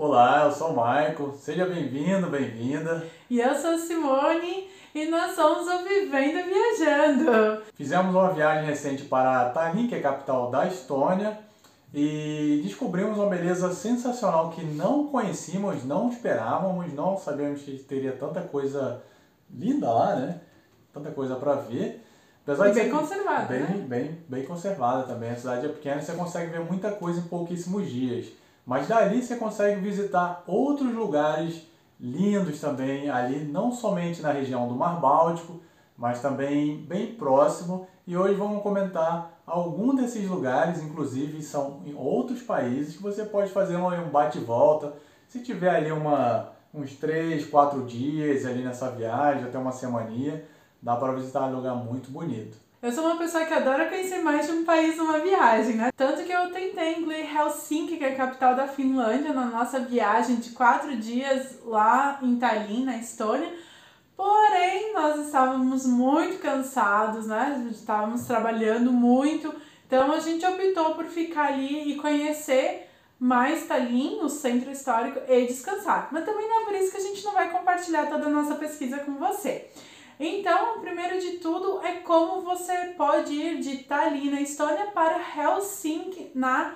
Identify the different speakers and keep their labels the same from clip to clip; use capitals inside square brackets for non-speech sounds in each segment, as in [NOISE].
Speaker 1: Olá, eu sou o Michael, seja bem-vindo, bem-vinda.
Speaker 2: E eu sou a Simone e nós somos o Vivendo Viajando.
Speaker 1: Fizemos uma viagem recente para Tallinn, que é a capital da Estônia, e descobrimos uma beleza sensacional que não conhecíamos, não esperávamos, não sabíamos que teria tanta coisa linda lá, né? Tanta coisa para ver.
Speaker 2: Apesar e bem conservada,
Speaker 1: bem,
Speaker 2: né?
Speaker 1: Bem, bem conservada também. A cidade é pequena e você consegue ver muita coisa em pouquíssimos dias. Mas dali você consegue visitar outros lugares lindos também, ali não somente na região do Mar Báltico, mas também bem próximo. E hoje vamos comentar algum desses lugares, inclusive são em outros países, que você pode fazer um bate-volta. Se tiver ali uma, uns 3, 4 dias ali nessa viagem, até uma semaninha, dá para visitar um lugar muito bonito.
Speaker 2: Eu sou uma pessoa que adora conhecer mais de um país numa viagem, né? Tanto que eu tentei incluir Helsinki, que é a capital da Finlândia, na nossa viagem de quatro dias lá em Tallinn, na Estônia. Porém, nós estávamos muito cansados, né? Estávamos trabalhando muito. Então a gente optou por ficar ali e conhecer mais Tallinn, o centro histórico, e descansar. Mas também não é por isso que a gente não vai compartilhar toda a nossa pesquisa com você. Então, primeiro de tudo é como você pode ir de Tallinn, na Estônia, para Helsinki, na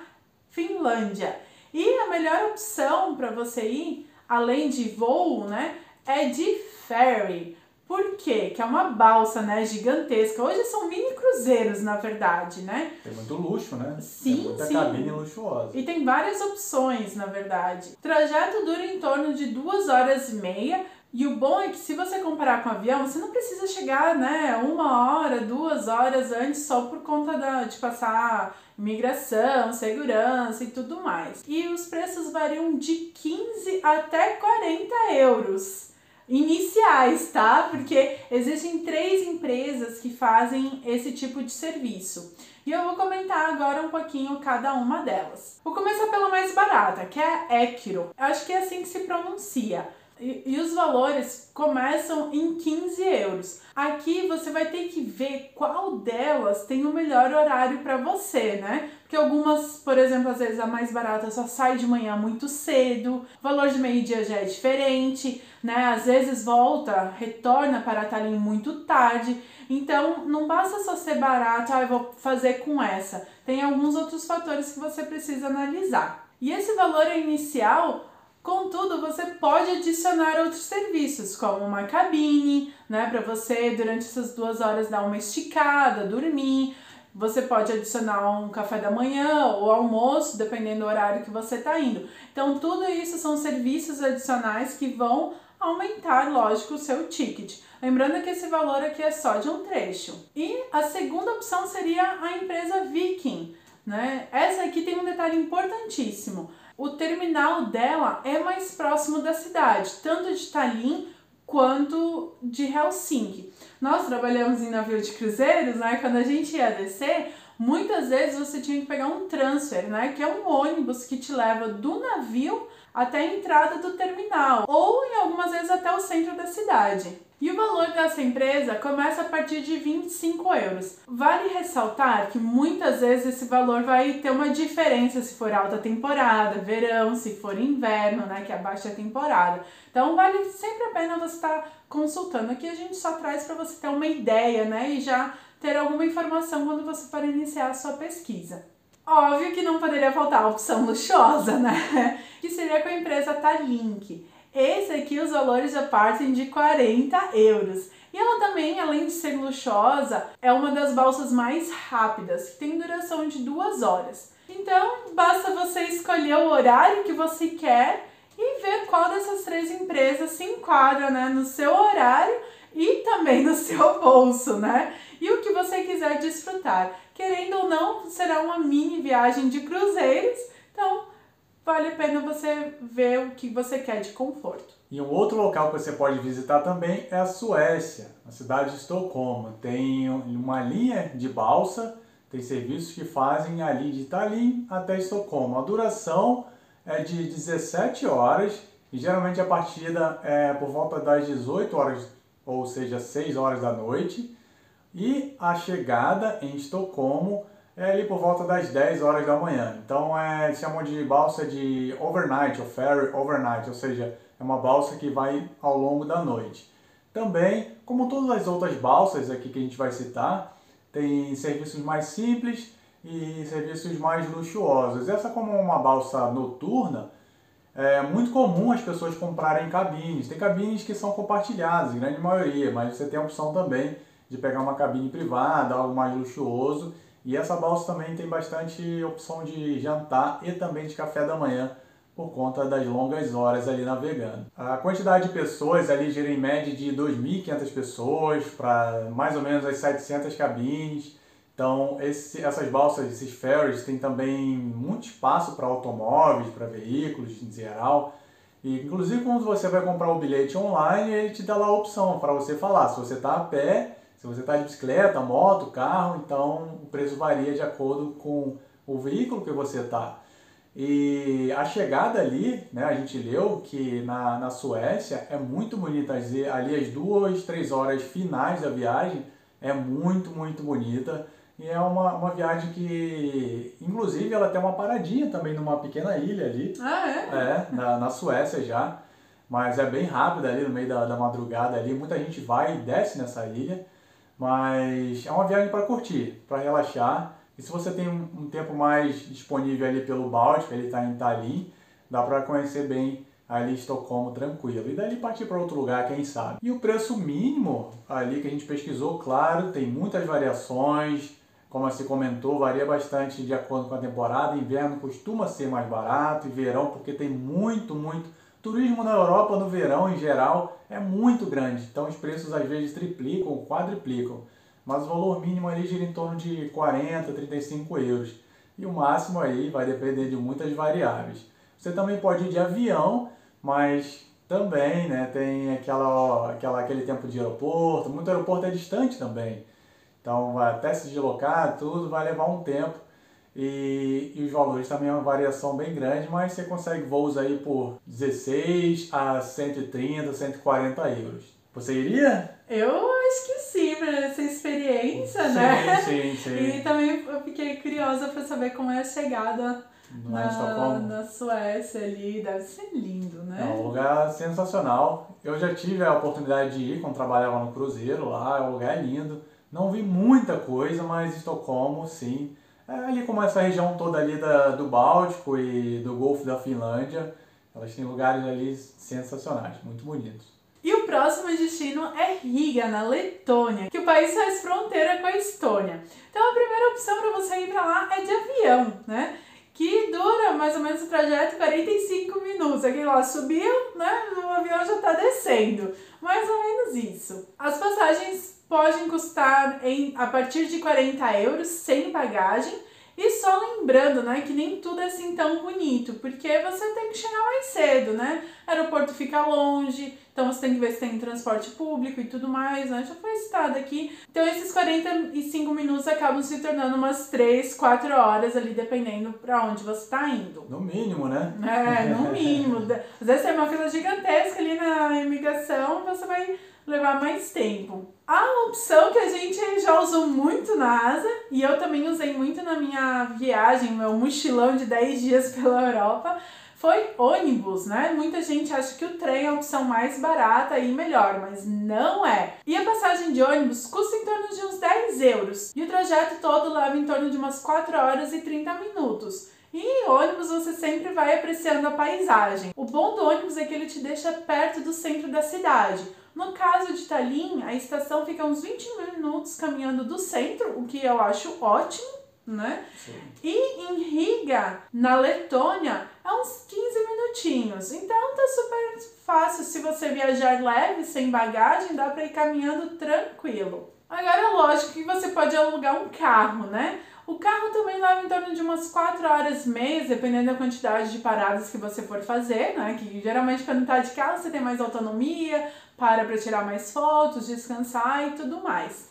Speaker 2: Finlândia. E a melhor opção para você ir, além de voo, né, é de ferry. Por quê? Que é uma balsa, né, gigantesca. Hoje são mini cruzeiros, na verdade, né?
Speaker 1: Tem muito luxo, né?
Speaker 2: Sim,
Speaker 1: tem muita
Speaker 2: sim.
Speaker 1: cabine luxuosa.
Speaker 2: E tem várias opções, na verdade. O trajeto dura em torno de duas horas e meia, e o bom é que se você comparar com o avião, você não precisa chegar, né, uma hora, duas horas antes só por conta da, de passar imigração, segurança e tudo mais. E os preços variam de 15 até 40 euros iniciais, tá? Porque existem três empresas que fazem esse tipo de serviço. E eu vou comentar agora um pouquinho cada uma delas. Vou começar pela mais barata, que é a Equiro. Eu acho que é assim que se pronuncia. E, e, os valores começam em 15 euros. Aqui você vai ter que ver qual delas tem o melhor horário para você, né? Porque algumas, por exemplo, às vezes a mais barata só sai de manhã muito cedo, o valor de meio-dia já é diferente, né? Às vezes volta, retorna para Tallinn muito tarde. Então não basta só ser barato, ah, eu vou fazer com essa. Tem alguns outros fatores que você precisa analisar. E esse valor inicial Contudo, você pode adicionar outros serviços, como uma cabine, né, para você durante essas duas horas dar uma esticada, dormir. Você pode adicionar um café da manhã ou almoço, dependendo do horário que você está indo. Então, tudo isso são serviços adicionais que vão aumentar, lógico, o seu ticket. Lembrando que esse valor aqui é só de um trecho. E a segunda opção seria a empresa Viking. Né? Essa aqui tem um detalhe importantíssimo. O terminal dela é mais próximo da cidade, tanto de Tallinn quanto de Helsinki. Nós trabalhamos em navio de cruzeiros, né? Quando a gente ia descer, muitas vezes você tinha que pegar um transfer, né? Que é um ônibus que te leva do navio até a entrada do terminal, ou em algumas vezes até o centro da cidade. E o valor dessa empresa começa a partir de 25 euros. Vale ressaltar que muitas vezes esse valor vai ter uma diferença se for alta temporada, verão, se for inverno, né, que é a baixa temporada. Então vale sempre a pena você estar tá consultando. Aqui a gente só traz para você ter uma ideia, né, e já ter alguma informação quando você for iniciar a sua pesquisa. Óbvio que não poderia faltar a opção luxuosa, né? [LAUGHS] Que seria com a empresa Talink. Esse aqui os valores já partem de 40 euros. E ela também, além de ser luxuosa, é uma das balsas mais rápidas, que tem duração de duas horas. Então, basta você escolher o horário que você quer e ver qual dessas três empresas se enquadra né, no seu horário e também no seu bolso, né? E o que você quiser desfrutar. Querendo ou não, será uma mini viagem de cruzeiros, então vale a pena você ver o que você quer de conforto.
Speaker 1: E um outro local que você pode visitar também é a Suécia, a cidade de Estocolmo. Tem uma linha de balsa, tem serviços que fazem ali de Tallinn até Estocolmo. A duração é de 17 horas e geralmente a partida é por volta das 18 horas, ou seja, 6 horas da noite. E a chegada em Estocolmo é ali por volta das 10 horas da manhã. Então é, chamam de balsa de overnight, ou ferry overnight, ou seja, é uma balsa que vai ao longo da noite. Também, como todas as outras balsas aqui que a gente vai citar, tem serviços mais simples e serviços mais luxuosos. Essa como uma balsa noturna, é muito comum as pessoas comprarem cabines. Tem cabines que são compartilhadas, grande maioria, mas você tem a opção também de pegar uma cabine privada, algo mais luxuoso. E essa balsa também tem bastante opção de jantar e também de café da manhã por conta das longas horas ali navegando. A quantidade de pessoas ali gira em média de 2.500 pessoas para mais ou menos as 700 cabines. Então, esse, essas balsas, esses ferries, têm também muito espaço para automóveis, para veículos em geral. E, inclusive, quando você vai comprar o bilhete online, ele te dá lá a opção para você falar se você está a pé, se você está de bicicleta, moto, carro. Então, o preço varia de acordo com o veículo que você está. E a chegada ali, né, a gente leu que na, na Suécia é muito bonita. Ali as duas, três horas finais da viagem é muito, muito bonita. E é uma, uma viagem que, inclusive, ela tem uma paradinha também numa pequena ilha ali.
Speaker 2: Ah, é?
Speaker 1: É, na, na Suécia já. Mas é bem rápida ali no meio da, da madrugada ali. Muita gente vai e desce nessa ilha. Mas é uma viagem para curtir, para relaxar. E se você tem um, tempo mais disponível ali pelo Báltico, ele está em Tallinn, dá para conhecer bem ali Estocolmo tranquilo. E dali partir para outro lugar, quem sabe. E o preço mínimo ali que a gente pesquisou, claro, tem muitas variações. Como se comentou, varia bastante de acordo com a temporada. Inverno costuma ser mais barato e verão, porque tem muito, muito. Turismo na Europa no verão em geral é muito grande, então os preços às vezes triplicam ou quadriplicam mas o valor mínimo ali gira em torno de 40, 35 euros. E o máximo aí vai depender de muitas variáveis. Você também pode ir de avião, mas também né, tem aquela, aquela, aquele tempo de aeroporto. Muito aeroporto é distante também. Então, até se deslocar, tudo vai levar um tempo. E, e, os valores também é uma variação bem grande, mas você consegue voos aí por 16 a 130, 140 euros. Você iria?
Speaker 2: Eu acho que sim, pra essa experiência, sim, né?
Speaker 1: Sim, sim. [LAUGHS]
Speaker 2: E também eu fiquei curiosa para saber como é a chegada na, na Suécia ali. Deve ser lindo, né?
Speaker 1: É um lugar sensacional. Eu já tive a oportunidade de ir quando trabalhava no cruzeiro lá, o lugar é lindo. Não vi muita coisa, mas Estocolmo, sim. É ali como essa região toda ali da, do Báltico e do Golfo da Finlândia, elas têm lugares ali sensacionais, muito bonitos.
Speaker 2: E o próximo destino é Riga, na Letônia, que o país faz fronteira com a Estônia. Então a primeira opção para você ir para lá é de avião, né? Que dura mais ou menos o trajeto 45 minutos. Aqui lá subiu, né? O avião já está descendo. Mais ou menos isso. As passagens podem custar em, a partir de 40 euros sem bagagem e só lembrando, né, que nem tudo é assim tão bonito, porque você tem que chegar mais cedo, né? O aeroporto fica longe, então você tem que ver se tem transporte público e tudo mais, né? Já foi citado aqui. Então esses 45 minutos acabam se tornando umas 3, 4 horas ali, dependendo para onde você está indo.
Speaker 1: No mínimo, né?
Speaker 2: É, no mínimo. [LAUGHS] Às vezes tem uma fila gigantesca ali na imigração, você vai levar mais tempo. A opção que a gente já usou muito na asa, e eu também usei muito na minha viagem, meu mochilão de 10 dias [LAUGHS] pela Europa, foi ônibus, né? Muita gente acha que o trem é a opção mais barata e melhor, mas não é. E a passagem de ônibus custa em torno de uns 10 euros, e o trajeto todo leva em torno de umas 4 horas e 30 minutos. E ônibus você sempre vai apreciando a paisagem. O bom do ônibus é que ele te deixa perto do centro da cidade. No caso de Tallinn, a estação fica uns 20 minutos caminhando do centro, o que eu acho ótimo, né? Sim. E em Riga, na Letônia, é uns 15 minutinhos. Então tá super fácil. Se você viajar leve, sem bagagem, dá para ir caminhando tranquilo. Agora, lógico que você pode alugar um carro, né? O carro também leva em torno de umas 4 horas e meia, dependendo da quantidade de paradas que você for fazer, né? Que geralmente quando tá de carro você tem mais autonomia, para para tirar mais fotos, descansar e tudo mais.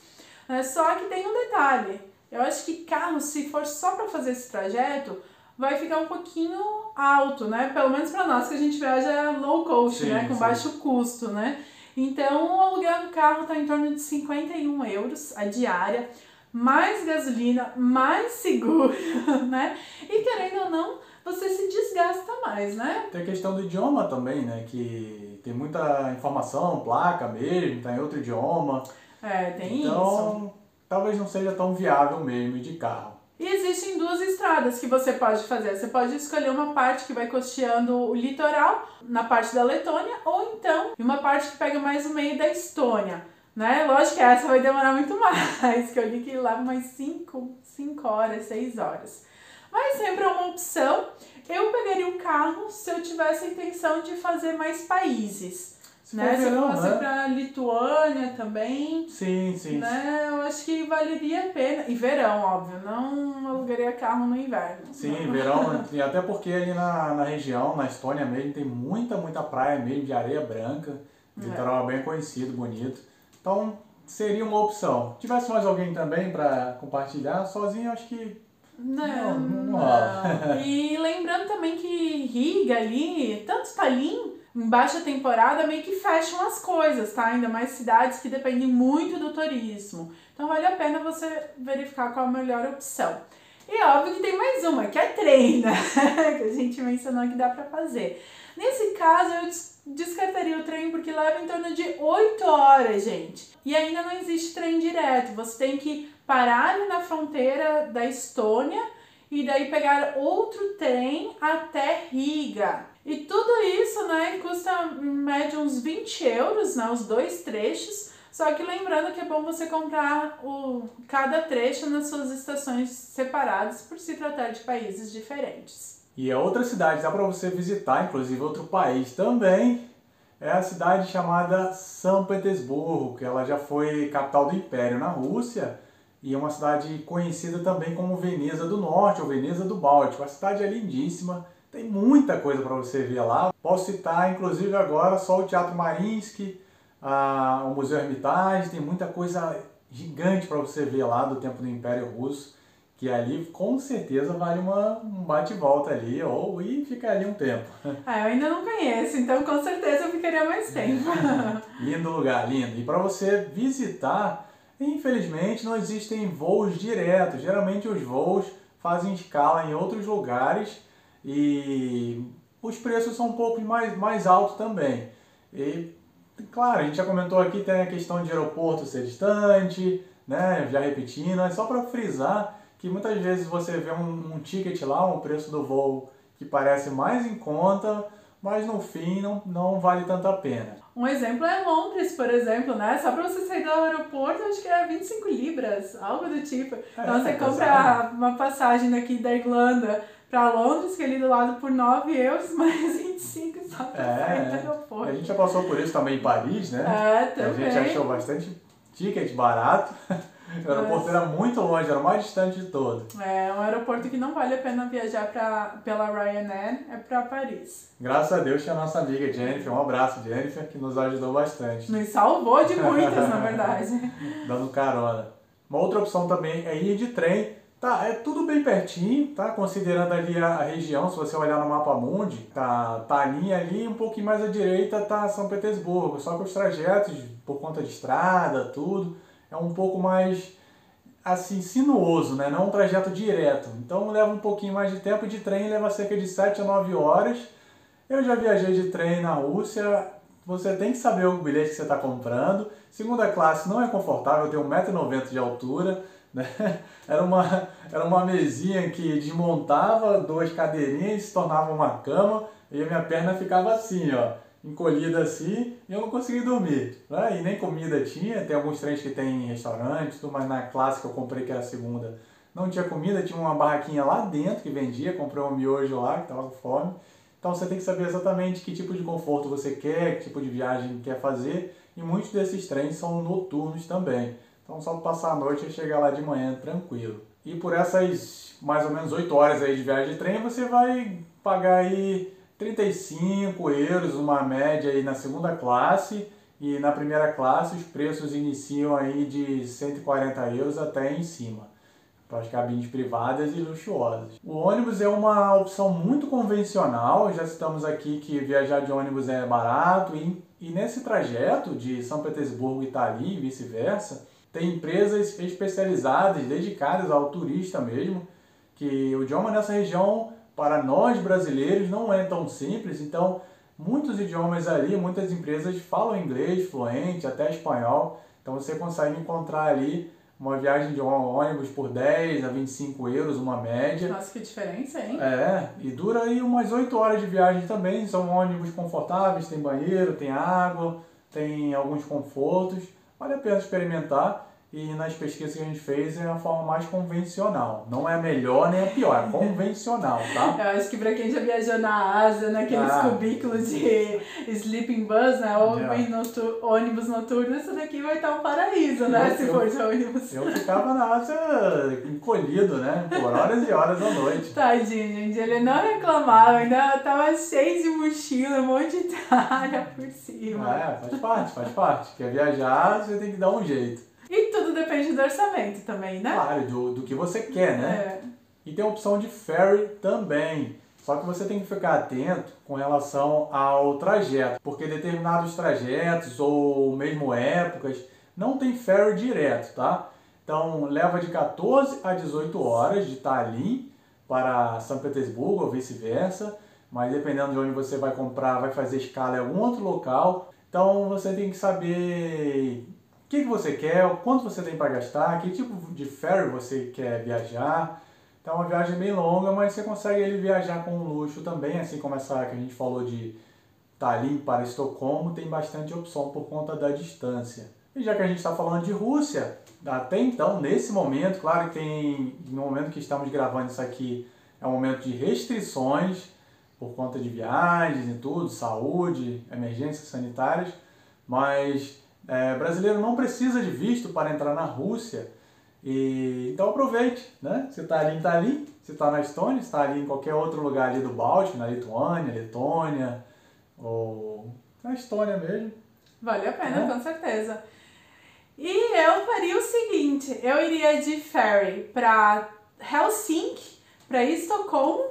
Speaker 2: É, só que tem um detalhe. Eu acho que carro, se for só para fazer esse trajeto, vai ficar um pouquinho alto, né? Pelo menos para nós que a gente viaja low cost, sim, né? Com sim. baixo custo, né? Então, o aluguel do carro está em torno de 51 euros a diária. Mais gasolina, mais seguro, [LAUGHS] né? E querendo ou não, você se desgasta mais, né?
Speaker 1: Tem a questão do idioma também, né? Que tem muita informação, placa mesmo, tá em outro idioma.
Speaker 2: É, tem
Speaker 1: então,
Speaker 2: isso.
Speaker 1: Então, talvez não seja tão viável mesmo de carro.
Speaker 2: E existem duas estradas que você pode fazer. Você pode escolher uma parte que vai costeando o litoral, na parte da Letônia, ou então uma parte que pega mais o meio da Estônia. Né? Lógico que essa vai demorar muito mais, que eu li que leva mais 5 horas, 6 horas. Mas sempre é uma opção. Eu pegaria o carro se eu tivesse a intenção de fazer mais países. Se né? Se eu fosse né? pra Lituânia também.
Speaker 1: Sim, sim.
Speaker 2: Né? Eu acho que valeria a pena. E verão, óbvio. Não alugaria carro no inverno.
Speaker 1: Sim, verão. e até porque ali na, na região, na Estônia mesmo, tem muita, muita praia mesmo de areia branca. É. Litoral é. bem conhecido, bonito. Então, seria uma opção. Tivesse mais alguém também para compartilhar, sozinho acho que
Speaker 2: não, não, não, não. E lembrando também que Riga ali, tanto Tallinn, em baixa temporada, meio que fecham as coisas, tá? Ainda mais cidades que dependem muito do turismo. Então vale a pena você verificar qual a melhor opção. E óbvio que tem mais uma, que é trem, né? [LAUGHS] que a gente mencionou que dá para fazer. Nesse caso, eu descartaria o trem porque leva em torno de 8 horas, gente. E ainda não existe trem direto. Você tem que parar na fronteira da Estônia e daí pegar outro trem até Riga. E tudo isso, né, custa em média uns 20 euros, né, os dois trechos. Só que lembrando que é bom você comprar o, cada trecho nas suas estações separadas por se tratar de países diferentes.
Speaker 1: E a outra cidade dá para você visitar, inclusive outro país também, é a cidade chamada São Petersburgo, que ela já foi capital do Império na Rússia e é uma cidade conhecida também como Veneza do Norte ou Veneza do Báltico. A cidade é lindíssima, tem muita coisa para você ver lá. Posso citar, inclusive, agora só o Teatro Mariinsky, a, o Museu Hermitage, tem muita coisa gigante para você ver lá do tempo do Império Russo, que ali com certeza vale uma, um bate-volta ali, ou e ficar ali um tempo. [LAUGHS]
Speaker 2: Ah, eu ainda não conheço, então com certeza eu ficaria mais tempo. [LAUGHS]
Speaker 1: lindo lugar, lindo. E para você visitar Infelizmente não existem voos diretos. Geralmente os voos fazem escala em outros lugares e os preços são um pouco mais, mais altos também. E claro, a gente já comentou aqui tem a questão de aeroporto ser distante, né? Já repetindo, é só para frisar que muitas vezes você vê um, um ticket lá, um preço do voo que parece mais em conta, mas no fim não, não vale tanto a pena.
Speaker 2: Um exemplo é Londres, por exemplo, né? Só para você sair do aeroporto, acho que é 25 libras, algo do tipo. É, então você é compra uma passagem daqui da Irlanda para Londres, que é ali do lado por 9 euros, [LAUGHS] mais 25 só para é, sair do aeroporto.
Speaker 1: A gente já passou por isso também em Paris, né?
Speaker 2: É, também.
Speaker 1: A gente achou bastante ticket barato. [LAUGHS] O [LAUGHS] aeroporto era muito longe, era o mais distante de todo.
Speaker 2: É, um aeroporto que não vale a pena viajar pra, pela Ryanair é para Paris.
Speaker 1: Graças a Deus tinha a nossa amiga Jennifer, um abraço Jennifer, que nos ajudou bastante.
Speaker 2: Nos salvou de muitas, na verdade. [LAUGHS]
Speaker 1: Dando carona. Uma outra opção também é ir de trem. Tá, é tudo bem pertinho, tá? Considerando ali a, a região, se você olhar no mapa mundi, tá, tá ali, ali, um pouquinho mais à direita tá São Petersburgo. Só que os trajetos, por conta de estrada, tudo, é um pouco mais assim sinuoso, né? Não um trajeto direto. Então leva um pouquinho mais de tempo de trem, leva cerca de 7 a 9 horas. Eu já viajei de trem na Rússia. Você tem que saber o bilhete que você está comprando. Segunda classe não é confortável, tenho 1,90m de altura. [LAUGHS] Né? Era, uma, era uma mesinha que desmontava duas cadeirinhas e se tornava uma cama e a minha perna ficava assim, ó encolhida assim e eu não consegui dormir. Né? E nem comida tinha, tem alguns trens que tem restaurante, tudo, mas na classe que eu comprei, que era a segunda, não tinha comida, tinha uma barraquinha lá dentro que vendia, comprei um miojo lá, que estava com fome. Então você tem que saber exatamente que tipo de conforto você quer, que tipo de viagem quer fazer, e muitos desses trens são noturnos também. Então só passar a noite e chegar lá de manhã tranquilo. E por essas mais ou menos 8 horas aí de viagem de trem, você vai pagar aí 35 euros, uma média aí na segunda classe, e na primeira classe os preços iniciam aí de 140 euros até em cima, para as cabines privadas e luxuosas. O ônibus é uma opção muito convencional, já citamos aqui que viajar de ônibus é barato, e, e nesse trajeto de São Petersburgo, Itali e vice-versa, tem empresas especializadas, dedicadas ao turista mesmo, que o idioma nessa região, para nós brasileiros, não é tão simples, então muitos idiomas ali, muitas empresas falam inglês fluente, até espanhol, então você consegue encontrar ali uma viagem de ônibus por 10 a 25 euros, uma média.
Speaker 2: Nossa, que diferença, hein?
Speaker 1: É, e dura aí umas 8 horas de viagem também. São ônibus confortáveis, tem banheiro, tem água, tem alguns confortos. Vale a pena experimentar e nas pesquisas que a gente fez é a forma mais convencional. Não é a melhor nem a pior, é convencional, tá? [LAUGHS]
Speaker 2: Eu acho que pra quem já viajou na Ásia, naqueles ah. cubículos de sleeping bus, né? Ou yeah. ônibus noturno, isso daqui vai estar um paraíso, né? Eu, se for de ônibus.
Speaker 1: Eu ficava na Ásia encolhido, né? Por horas e horas da noite.
Speaker 2: Tadinho, gente. Ele não reclamava, ainda tava cheio de mochila, um monte de [LAUGHS] área por cima.
Speaker 1: É, faz parte, faz parte. Quer viajar, você tem que dar um jeito.
Speaker 2: E tudo depende do orçamento também, né?
Speaker 1: Claro, do, do que você quer, né? É. E tem a opção de ferry também. Só que você tem que ficar atento com relação ao trajeto, porque determinados trajetos ou mesmo épocas não tem ferry direto, tá? Então leva de 14 a 18 horas de Tallinn para São Petersburgo ou vice-versa, mas dependendo de onde você vai comprar, vai fazer escala em algum outro local. Então você tem que saber que, que você quer, quanto você tem para gastar, que tipo de ferry você quer viajar. Então é uma viagem bem longa, mas você consegue ele viajar com luxo também, assim como essa que a gente falou de Tallinn para Estocolmo, tem bastante opção por conta da distância. E já que a gente está falando de Rússia, até então, nesse momento, claro que tem, no momento que estamos gravando isso aqui, é um momento de restrições por conta de viagens e tudo, saúde, emergências sanitárias, mas é, brasileiro não precisa de visto para entrar na Rússia. E, então aproveite, né? Você está ali em Tallinn, você está na Estônia, está ali em qualquer outro lugar ali do Báltico, na Lituânia, Letônia, ou na Estônia mesmo.
Speaker 2: Vale a pena, é. com certeza. E eu faria o seguinte, eu iria de ferry para Helsinki, para Estocolmo,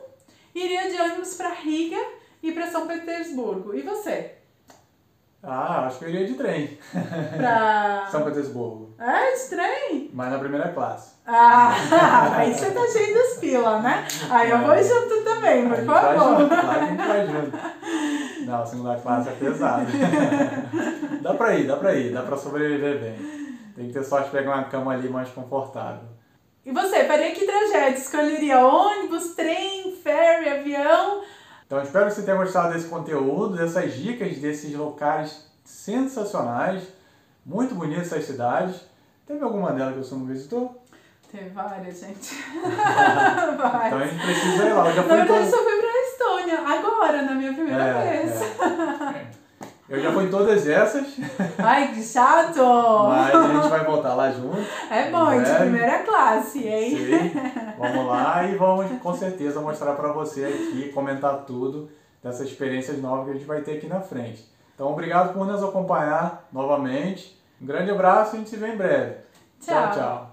Speaker 2: iria de ônibus para Riga e para São Petersburgo. E você?
Speaker 1: Ah, acho que eu iria de trem.
Speaker 2: Pra... [LAUGHS]
Speaker 1: São Petersburgo.
Speaker 2: É, de trem?
Speaker 1: Mas na primeira classe.
Speaker 2: Ah, [LAUGHS] aí você tá cheio dos pila, né? Aí eu vou é. junto também, por favor.
Speaker 1: Junto, a gente vai junto. Não, segunda classe é pesado. [LAUGHS] dá pra ir, dá pra ir, dá pra sobreviver bem. Tem que ter sorte de pegar uma cama ali mais confortável.
Speaker 2: E você, faria que trajeto? Escolheria ônibus, trem, ferry, avião?
Speaker 1: Então espero que você tenha gostado desse conteúdo, dessas dicas desses locais sensacionais, muito bonitas essas cidades. Teve alguma delas que você não visitou?
Speaker 2: Teve várias, gente. [LAUGHS]
Speaker 1: várias. Então a gente precisa ir lá. Eu já
Speaker 2: fui na verdade, eu só fui pra Estônia, agora, na minha primeira é, vez.
Speaker 1: É. Eu já fui em todas essas.
Speaker 2: Ai, que chato!
Speaker 1: Mas a gente vai voltar lá junto.
Speaker 2: É bom, de primeira classe, hein?
Speaker 1: Sim. Vamos lá e vamos com certeza mostrar para você aqui, comentar tudo dessas experiências novas que a gente vai ter aqui na frente. Então, obrigado por nos acompanhar novamente. Um grande abraço e a gente se vê em breve.
Speaker 2: tchau. tchau. tchau.